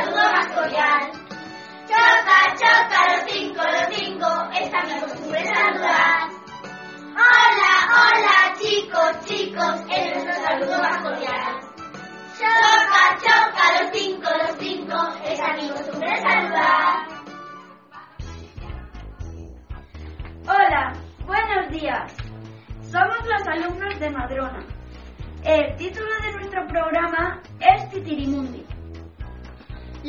Saludo más cordial. Choca, choca, los cinco, los cinco, esta mi costumbre saludar. Hola, hola chicos, chicos, en nuestro saludo más cordial. Choca, choca, los cinco, los cinco, esta mi costumbre saludar. Hola, buenos días. Somos los alumnos de Madrona. El título de nuestro programa es Titirimundi.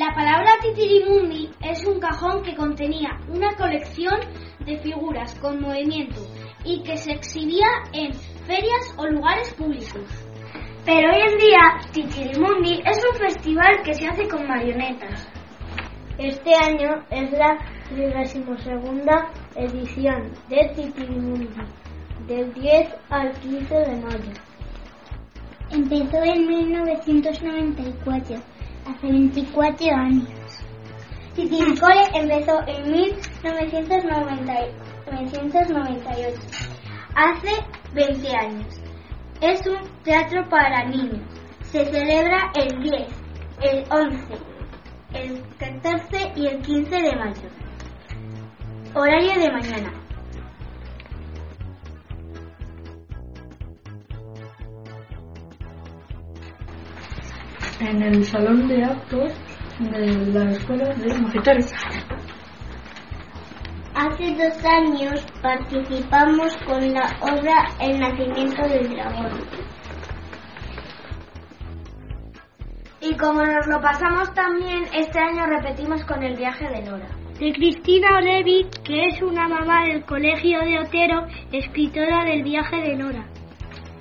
La palabra Titirimundi es un cajón que contenía una colección de figuras con movimiento y que se exhibía en ferias o lugares públicos. Pero hoy en día Titirimundi es un festival que se hace con marionetas. Este año es la 32 edición de Titirimundi, del 10 al 15 de mayo. Empezó en 1994, hace 24 años. Titiricole empezó en 1998, hace 20 años. Es un teatro para niños. Se celebra el 10, el 11, el 14 y el 15 de mayo. Horario de mañana. En el salón de actos de la escuela de Magitares. Hace dos años participamos con la obra El nacimiento del dragón. Y como nos lo pasamos también, este año repetimos con el viaje de Nora. De Cristina Olevi, que es una mamá del Colegio de Otero, escritora del viaje de Nora.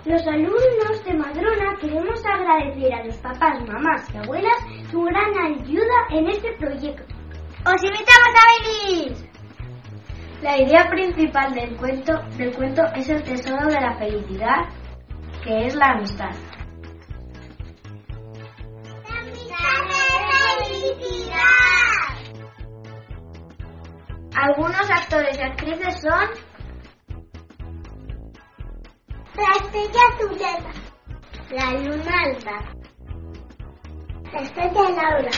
Los alumnos de Madrona queremos agradecer a los papás, mamás y abuelas su gran ayuda en este proyecto. ¡Os invitamos a venir! La idea principal del cuento, del cuento es el tesoro de la felicidad, que es la amistad. Algunos actores y actrices son La estrella azulera. La luna alta. La estrella Laura.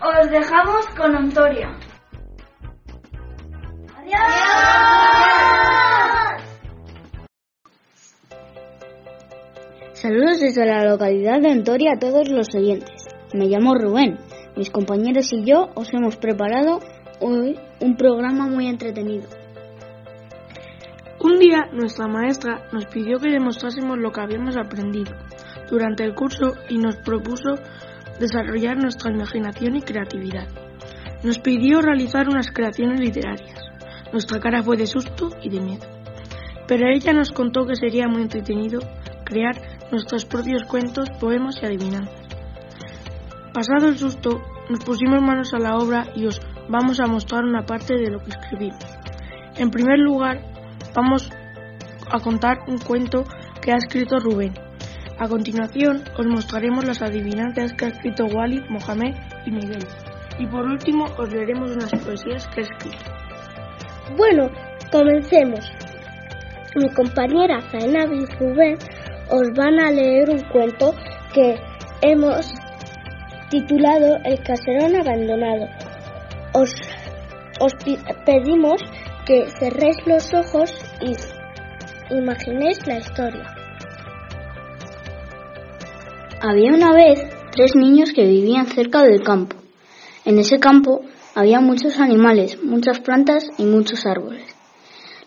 Os dejamos con Ontoria. Saludos desde la localidad de Antoria a todos los oyentes. Me llamo Rubén. Mis compañeros y yo os hemos preparado hoy un programa muy entretenido. Un día nuestra maestra nos pidió que demostrásemos lo que habíamos aprendido durante el curso y nos propuso desarrollar nuestra imaginación y creatividad. Nos pidió realizar unas creaciones literarias. Nuestra cara fue de susto y de miedo. Pero ella nos contó que sería muy entretenido crear nuestros propios cuentos, poemas y adivinanzas. Pasado el susto, nos pusimos manos a la obra y os vamos a mostrar una parte de lo que escribimos. En primer lugar, vamos a contar un cuento que ha escrito Rubén. A continuación, os mostraremos las adivinanzas que ha escrito Wally, Mohamed y Miguel. Y por último, os leeremos unas poesías que he escrito. Bueno, comencemos. Mi compañera Zaina y Rubén os van a leer un cuento que hemos titulado El caserón abandonado. Os, os pedimos que cerréis los ojos y imaginéis la historia. Había una vez tres niños que vivían cerca del campo. En ese campo había muchos animales, muchas plantas y muchos árboles.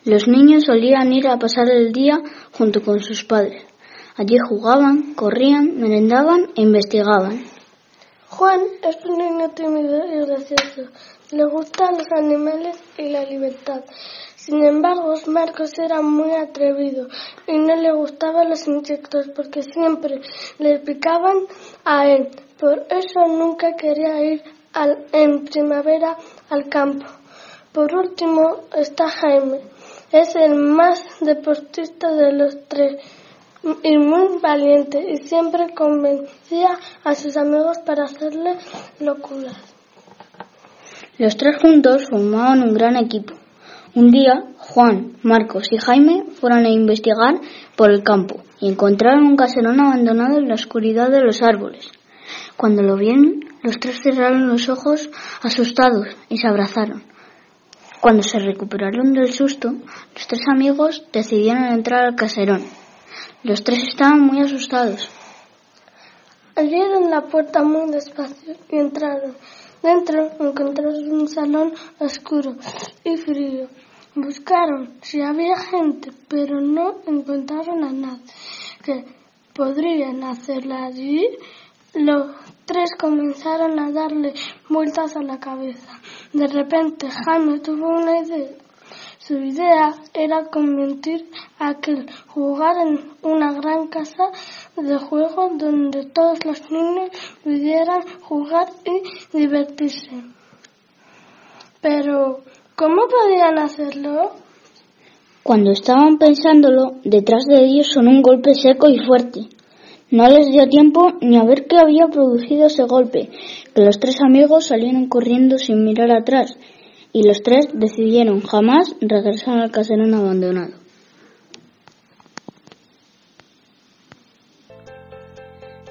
Los niños solían ir a pasar el día junto con sus padres. Allí jugaban, corrían, merendaban e investigaban. Juan es un niño tímido y gracioso. Le gustan los animales y la libertad. Sin embargo, Marcos era muy atrevido y no le gustaban los insectos porque siempre le picaban a él. Por eso nunca quería ir en primavera al campo. Por último está Jaime. Es el más deportista de los tres y muy valiente y siempre convencía a sus amigos para hacerle locuras. Los tres juntos formaban un gran equipo. Un día, Juan, Marcos y Jaime fueron a investigar por el campo y encontraron un caserón abandonado en la oscuridad de los árboles. Cuando lo vieron, los tres cerraron los ojos asustados y se abrazaron. Cuando se recuperaron del susto, los tres amigos decidieron entrar al caserón. Los tres estaban muy asustados. Abrieron la puerta muy despacio y entraron. Dentro encontraron un salón oscuro y frío. Buscaron si había gente, pero no encontraron a nadie que podrían hacerla allí. Los tres comenzaron a darle vueltas a la cabeza. De repente Jaime tuvo una idea. Su idea era convertir aquel jugar en una gran casa de juego donde todos los niños pudieran jugar y divertirse. Pero, ¿cómo podían hacerlo? Cuando estaban pensándolo, detrás de ellos sonó un golpe seco y fuerte. No les dio tiempo ni a ver qué había producido ese golpe, que los tres amigos salieron corriendo sin mirar atrás y los tres decidieron jamás regresar al caserón abandonado.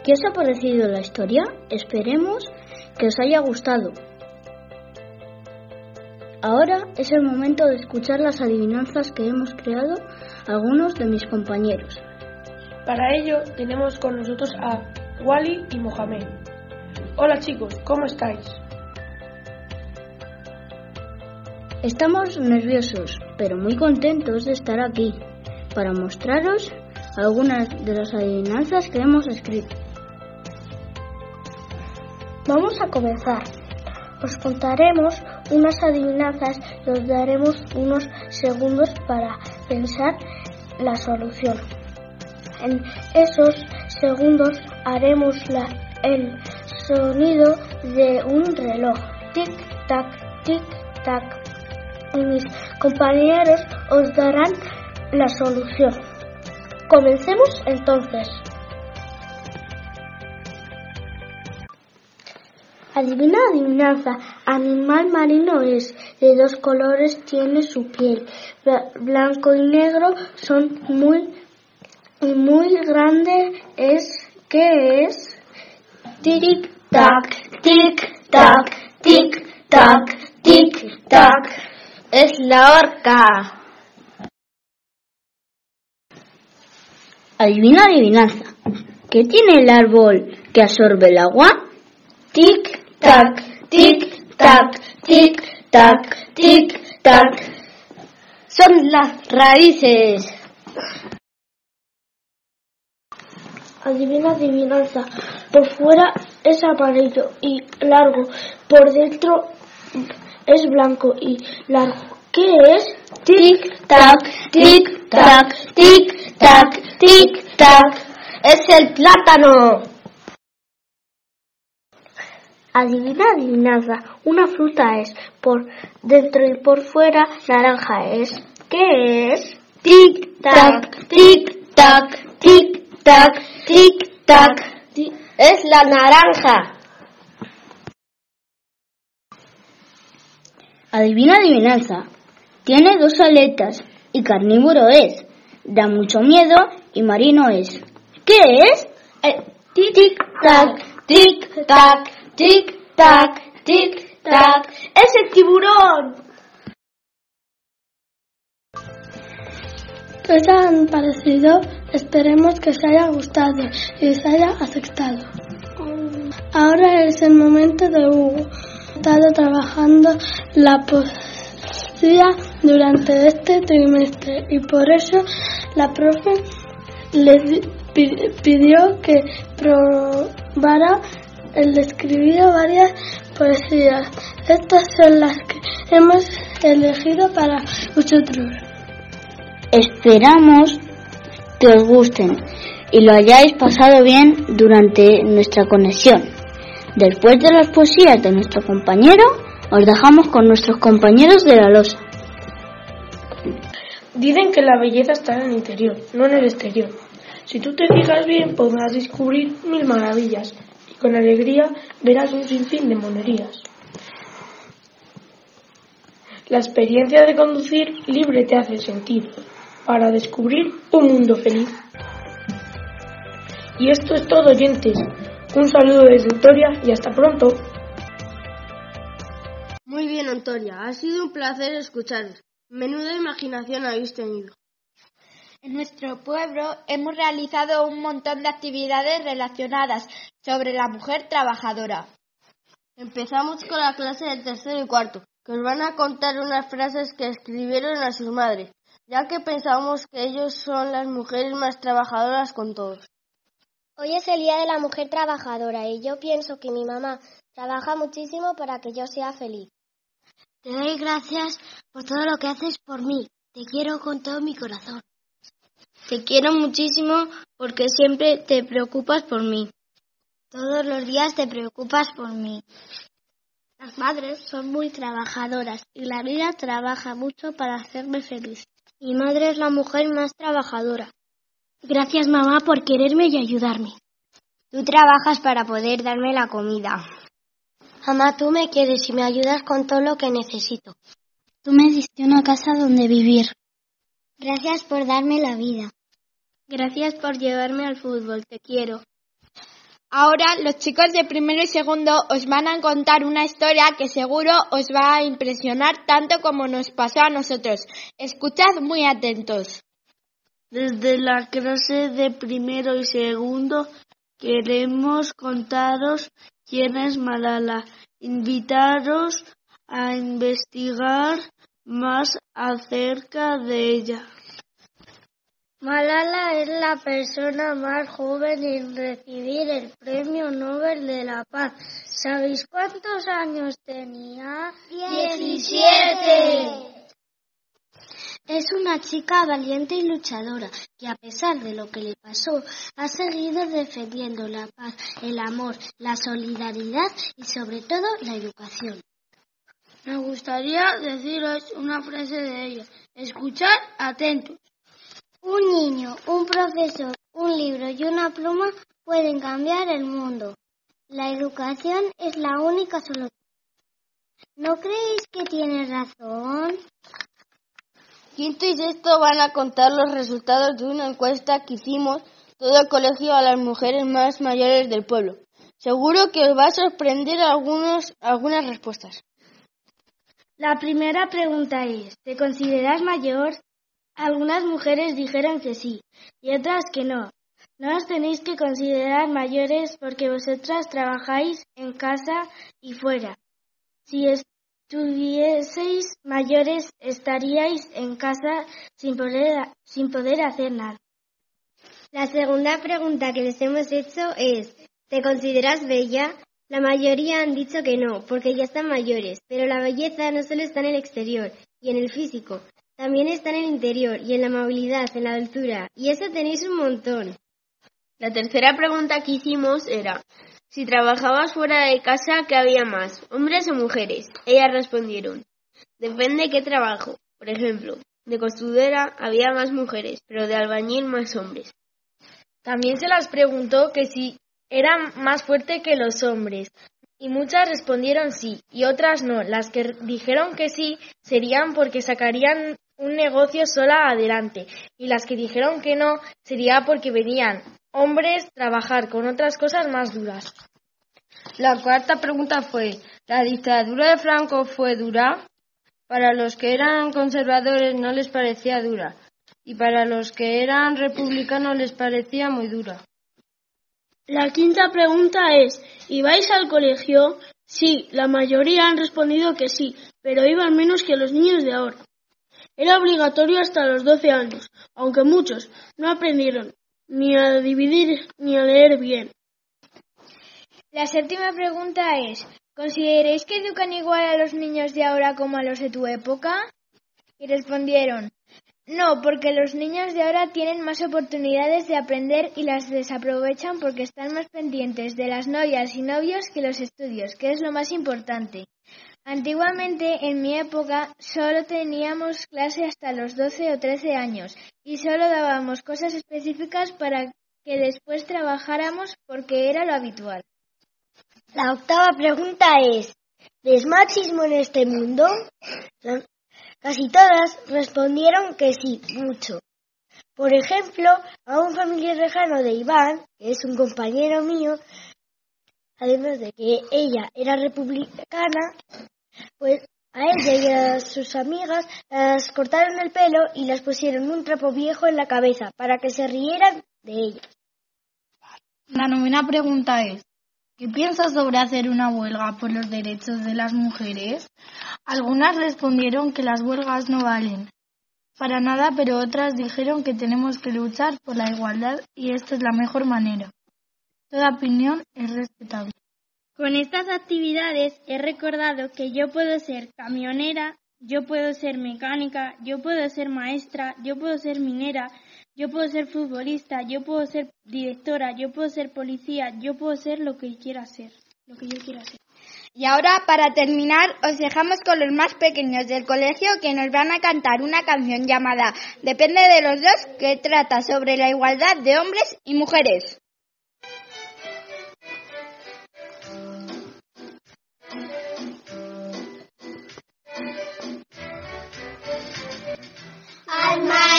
¿Qué os ha parecido la historia? Esperemos que os haya gustado. Ahora es el momento de escuchar las adivinanzas que hemos creado algunos de mis compañeros. Para ello tenemos con nosotros a Wally y Mohamed. Hola chicos, ¿cómo estáis? Estamos nerviosos, pero muy contentos de estar aquí para mostraros algunas de las adivinanzas que hemos escrito. Vamos a comenzar. Os contaremos unas adivinanzas y os daremos unos segundos para pensar la solución. En esos segundos haremos el sonido de un reloj. Tic-tac, tic-tac y mis compañeros os darán la solución. Comencemos entonces. Adivina adivinanza. Animal marino es. De dos colores tiene su piel. Blanco y negro son muy y muy grande es. ¿Qué es? Tic tac, tic tac, tic tac, tic tac es la orca. Adivina adivinanza. ¿Qué tiene el árbol que absorbe el agua? Tic, tac, tic, tac, tic, tac, tic, tac. Son las raíces. Adivina adivinanza. Por fuera es amarillo y largo. Por dentro es blanco y largo. ¿Qué es? Tic tac, tic tac, tic tac, tic tac. Es el plátano. Adivina adivinanza. Una fruta es por dentro y por fuera naranja es. ¿Qué es? Tic tac, tic tac, tic tac, tic tac. Es la naranja. Adivina adivinanza. Tiene dos aletas y carnívoro es. Da mucho miedo y marino es. ¿Qué es? Eh, tic tac, tic tac, tic tac, tic tac. Es el tiburón. ¿Qué os han parecido? Esperemos que os haya gustado y os haya aceptado. Ahora es el momento de Hugo estado trabajando la poesía durante este trimestre y por eso la profe le pidió que probara el escribido varias poesías. Estas son las que hemos elegido para vosotros. Esperamos que os gusten y lo hayáis pasado bien durante nuestra conexión. Después de las poesías de nuestro compañero, os dejamos con nuestros compañeros de la losa. Dicen que la belleza está en el interior, no en el exterior. Si tú te fijas bien, podrás descubrir mil maravillas y con alegría verás un sinfín de monerías. La experiencia de conducir libre te hace sentir para descubrir un mundo feliz. Y esto es todo, oyentes. Un saludo desde Victoria y hasta pronto. Muy bien, Antonia. Ha sido un placer escuchar. Menuda imaginación habéis tenido. En nuestro pueblo hemos realizado un montón de actividades relacionadas sobre la mujer trabajadora. Empezamos con la clase de tercero y cuarto, que os van a contar unas frases que escribieron a sus madres, ya que pensamos que ellos son las mujeres más trabajadoras con todos. Hoy es el Día de la Mujer Trabajadora y yo pienso que mi mamá trabaja muchísimo para que yo sea feliz. Te doy gracias por todo lo que haces por mí. Te quiero con todo mi corazón. Te quiero muchísimo porque siempre te preocupas por mí. Todos los días te preocupas por mí. Las madres son muy trabajadoras y la vida trabaja mucho para hacerme feliz. Mi madre es la mujer más trabajadora. Gracias mamá por quererme y ayudarme. Tú trabajas para poder darme la comida. Mamá, tú me quieres y me ayudas con todo lo que necesito. Tú me diste una casa donde vivir. Gracias por darme la vida. Gracias por llevarme al fútbol, te quiero. Ahora los chicos de primero y segundo os van a contar una historia que seguro os va a impresionar tanto como nos pasó a nosotros. Escuchad muy atentos. Desde la clase de primero y segundo queremos contaros quién es Malala, invitaros a investigar más acerca de ella. Malala es la persona más joven en recibir el Premio Nobel de la Paz. ¿Sabéis cuántos años tenía? ¡Diecisiete! Es una chica valiente y luchadora que a pesar de lo que le pasó ha seguido defendiendo la paz, el amor, la solidaridad y sobre todo la educación. Me gustaría deciros una frase de ella. Escuchad atentos. Un niño, un profesor, un libro y una pluma pueden cambiar el mundo. La educación es la única solución. ¿No creéis que tiene razón? Quinto y sexto van a contar los resultados de una encuesta que hicimos todo el colegio a las mujeres más mayores del pueblo. Seguro que os va a sorprender algunos, algunas respuestas. La primera pregunta es, ¿te consideras mayor? Algunas mujeres dijeron que sí y otras que no. No os tenéis que considerar mayores porque vosotras trabajáis en casa y fuera. Si estuvieseis mayores estaríais en casa sin poder, sin poder hacer nada. La segunda pregunta que les hemos hecho es, ¿te consideras bella? La mayoría han dicho que no, porque ya están mayores, pero la belleza no solo está en el exterior y en el físico, también está en el interior y en la amabilidad, en la altura, y eso tenéis un montón. La tercera pregunta que hicimos era, si trabajabas fuera de casa, ¿qué había más, hombres o mujeres? Ellas respondieron, depende qué trabajo. Por ejemplo, de costurera había más mujeres, pero de albañil más hombres. También se las preguntó que si era más fuerte que los hombres, y muchas respondieron sí, y otras no. Las que dijeron que sí serían porque sacarían un negocio sola adelante, y las que dijeron que no sería porque venían hombres trabajar con otras cosas más duras. La cuarta pregunta fue, ¿la dictadura de Franco fue dura? Para los que eran conservadores no les parecía dura, y para los que eran republicanos les parecía muy dura. La quinta pregunta es, ¿ibais al colegio? Sí, la mayoría han respondido que sí, pero iban menos que los niños de ahora. Era obligatorio hasta los 12 años, aunque muchos no aprendieron ni a dividir ni a leer bien. La séptima pregunta es, ¿consideréis que educan igual a los niños de ahora como a los de tu época? Y respondieron, no, porque los niños de ahora tienen más oportunidades de aprender y las desaprovechan porque están más pendientes de las novias y novios que los estudios, que es lo más importante. Antiguamente, en mi época, solo teníamos clase hasta los 12 o 13 años y solo dábamos cosas específicas para que después trabajáramos porque era lo habitual. La octava pregunta es, ¿ves machismo en este mundo? Casi todas respondieron que sí, mucho. Por ejemplo, a un familiar lejano de Iván, que es un compañero mío, además de que ella era republicana, pues a ella y a sus amigas las cortaron el pelo y las pusieron un trapo viejo en la cabeza para que se rieran de ellas. La novena pregunta es, ¿qué piensas sobre hacer una huelga por los derechos de las mujeres? Algunas respondieron que las huelgas no valen para nada, pero otras dijeron que tenemos que luchar por la igualdad y esta es la mejor manera. Toda opinión es respetable. Con estas actividades he recordado que yo puedo ser camionera, yo puedo ser mecánica, yo puedo ser maestra, yo puedo ser minera, yo puedo ser futbolista, yo puedo ser directora, yo puedo ser policía, yo puedo ser lo que quiera ser, lo que yo quiera ser. Y ahora, para terminar, os dejamos con los más pequeños del colegio que nos van a cantar una canción llamada Depende de los dos, que trata sobre la igualdad de hombres y mujeres.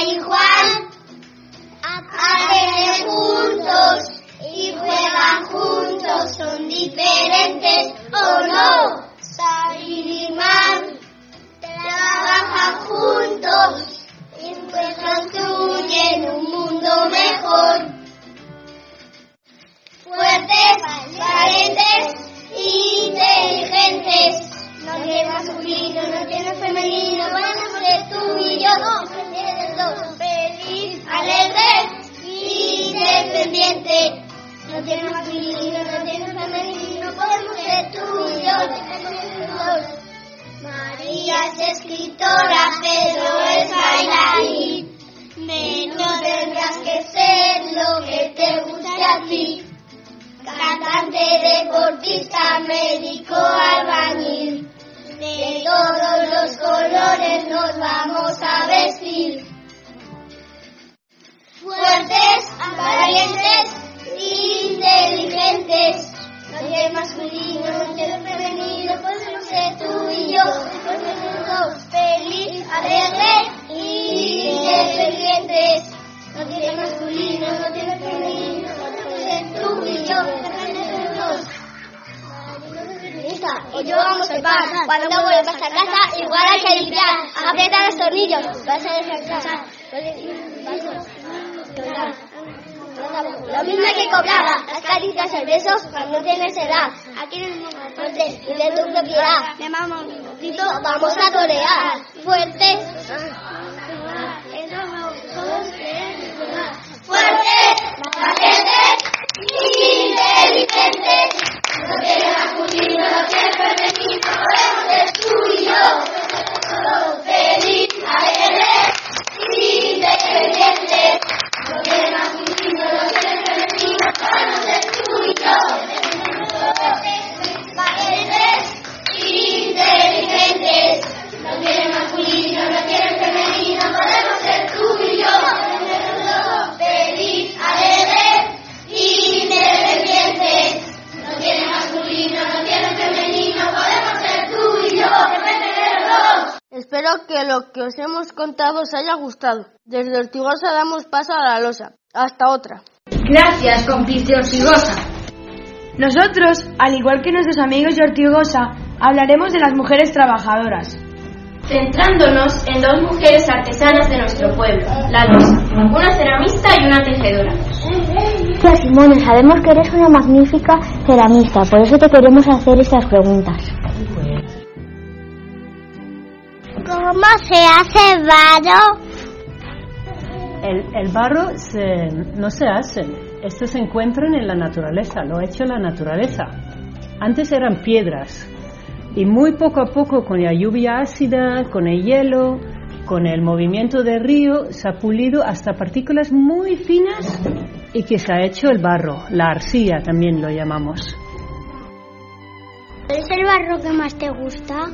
Y Juan aprenden juntos y juegan juntos, son diferentes o no. Sabir y Mar trabajan juntos y pues construyen un mundo mejor. Fuertes, valientes, inteligentes. No tiene masculino, no tiene femenino, podemos ser tú y yo. No tiene masculino, no tiene femenino, ser tú y yo. Y yo vamos a paz. Cuando vuelvas a casa, igual hay que limpiar. Aprieta los tornillos. Vas a descansar. Lo mismo que cobrar. Las caricias, el beso, cuando tienes edad. Aquí en el y de tu propiedad. Me vamos a torear. Fuerte. Fuertes, valientes, inteligentes. No tiene masculino, no tiene femenino, podemos ser lo que os hemos contado os haya gustado. Desde Ortigosa damos paso a la losa. Hasta otra. Gracias, cómplice Ortigosa. Nosotros, al igual que nuestros amigos de Ortigosa, hablaremos de las mujeres trabajadoras. Centrándonos en dos mujeres artesanas de nuestro pueblo, la losa, una ceramista y una tejedora. Tía Simone, sabemos que eres una magnífica ceramista, por eso te queremos hacer estas preguntas. ¿Cómo se hace barro? El, el barro se- no se hace, estos se encuentran en la naturaleza, lo ha hecho la naturaleza. Antes eran piedras Y muy poco a poco, con la lluvia ácida, con el hielo, con el movimiento del río, se ha pulido hasta partículas muy finas y que se ha hecho el barro, la arcilla también lo llamamos. ¿Cuál es el barro que más te gusta?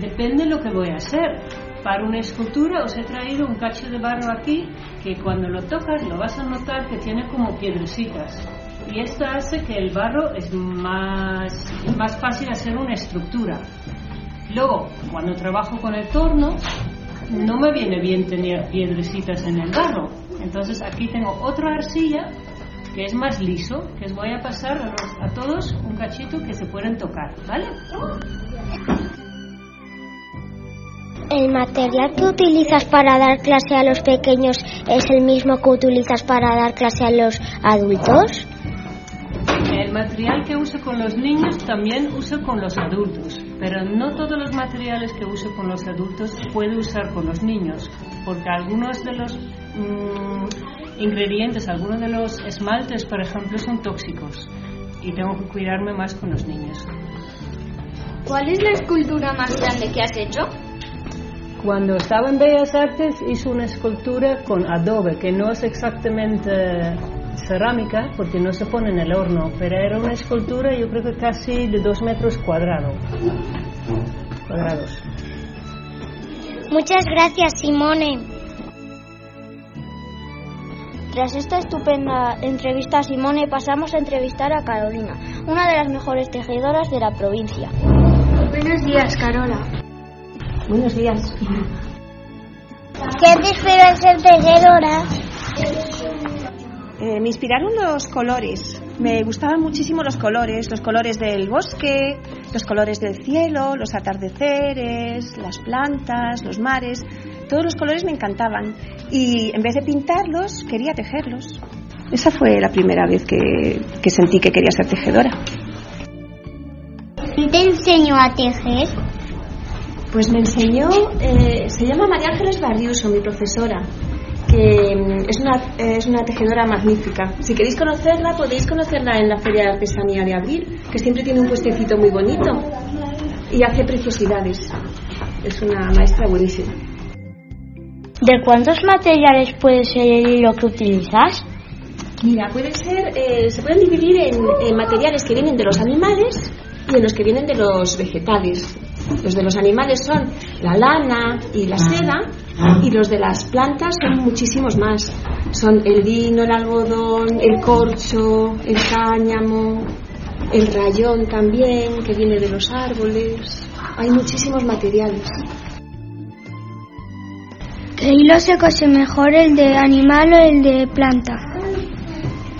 Depende de lo que voy a hacer. Para una escultura os he traído un cacho de barro aquí que cuando lo tocas lo vas a notar que tiene como piedrecitas. Y esto hace que el barro es más, más fácil hacer una estructura. Luego, cuando trabajo con el torno, no me viene bien tener piedrecitas en el barro. Entonces aquí tengo otra arcilla que es más liso, que os voy a pasar a, a todos un cachito que se pueden tocar, ¿vale? ¿El material que utilizas para dar clase a los pequeños es el mismo que utilizas para dar clase a los adultos? El material que uso con los niños también uso con los adultos, pero no todos los materiales que uso con los adultos puedo usar con los niños, porque algunos de los mm, ingredientes, algunos de los esmaltes, por ejemplo, son tóxicos y tengo que cuidarme más con los niños. ¿Cuál es la escultura más grande que has hecho? Cuando estaba en Bellas Artes hice una escultura con adobe, que no es exactamente cerámica, porque no se pone en el horno, pero era una escultura yo creo que casi de dos metros cuadrados. cuadrados. Muchas gracias, Simone. Tras esta estupenda entrevista a Simone, pasamos a entrevistar a Carolina, una de las mejores tejedoras de la provincia. Buenos días, Carola. Buenos días. ¿Qué te inspiró ser tejedora? Eh, me inspiraron los colores. Me gustaban muchísimo los colores, los colores del bosque, los colores del cielo, los atardeceres, las plantas, los mares. Todos los colores me encantaban y en vez de pintarlos quería tejerlos. Esa fue la primera vez que, que sentí que quería ser tejedora. ¿Quién te enseñó a tejer? Pues me enseñó, eh, se llama María Ángeles Barriuso, mi profesora, que mm, es una, es una tejedora magnífica. Si queréis conocerla, podéis conocerla en la Feria de Artesanía de Abril, que siempre tiene un puestecito muy bonito y hace preciosidades. Es una maestra buenísima. ¿De cuántos materiales puede ser el hilo que utilizas? Mira, puede ser, eh, se pueden dividir en, en materiales que vienen de los animales y en los que vienen de los vegetales. Los de los animales son la lana y la seda y los de las plantas son muchísimos más. Son el lino, el algodón, el corcho, el cáñamo, el rayón también, que viene de los árboles. Hay muchísimos materiales. ¿Qué hilo se cose mejor, el de animal o el de planta?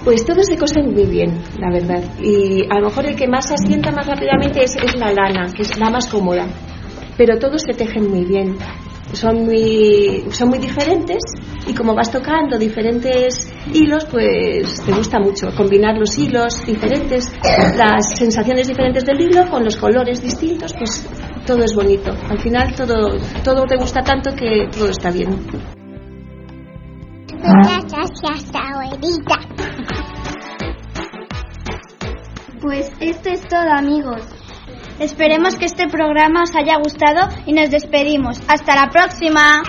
Pues todos se cosen muy bien, la verdad. Y a lo mejor el que más asienta más rápidamente es, es la lana, que es la más cómoda. Pero todos se tejen muy bien. Son muy, son muy diferentes y como vas tocando diferentes hilos, pues te gusta mucho combinar los hilos diferentes, las sensaciones diferentes del hilo con los colores distintos, pues todo es bonito. Al final todo, todo te gusta tanto que todo está bien. Gracias, abuelita. Pues esto es todo, amigos. Esperemos que este programa os haya gustado y nos despedimos. ¡Hasta la próxima!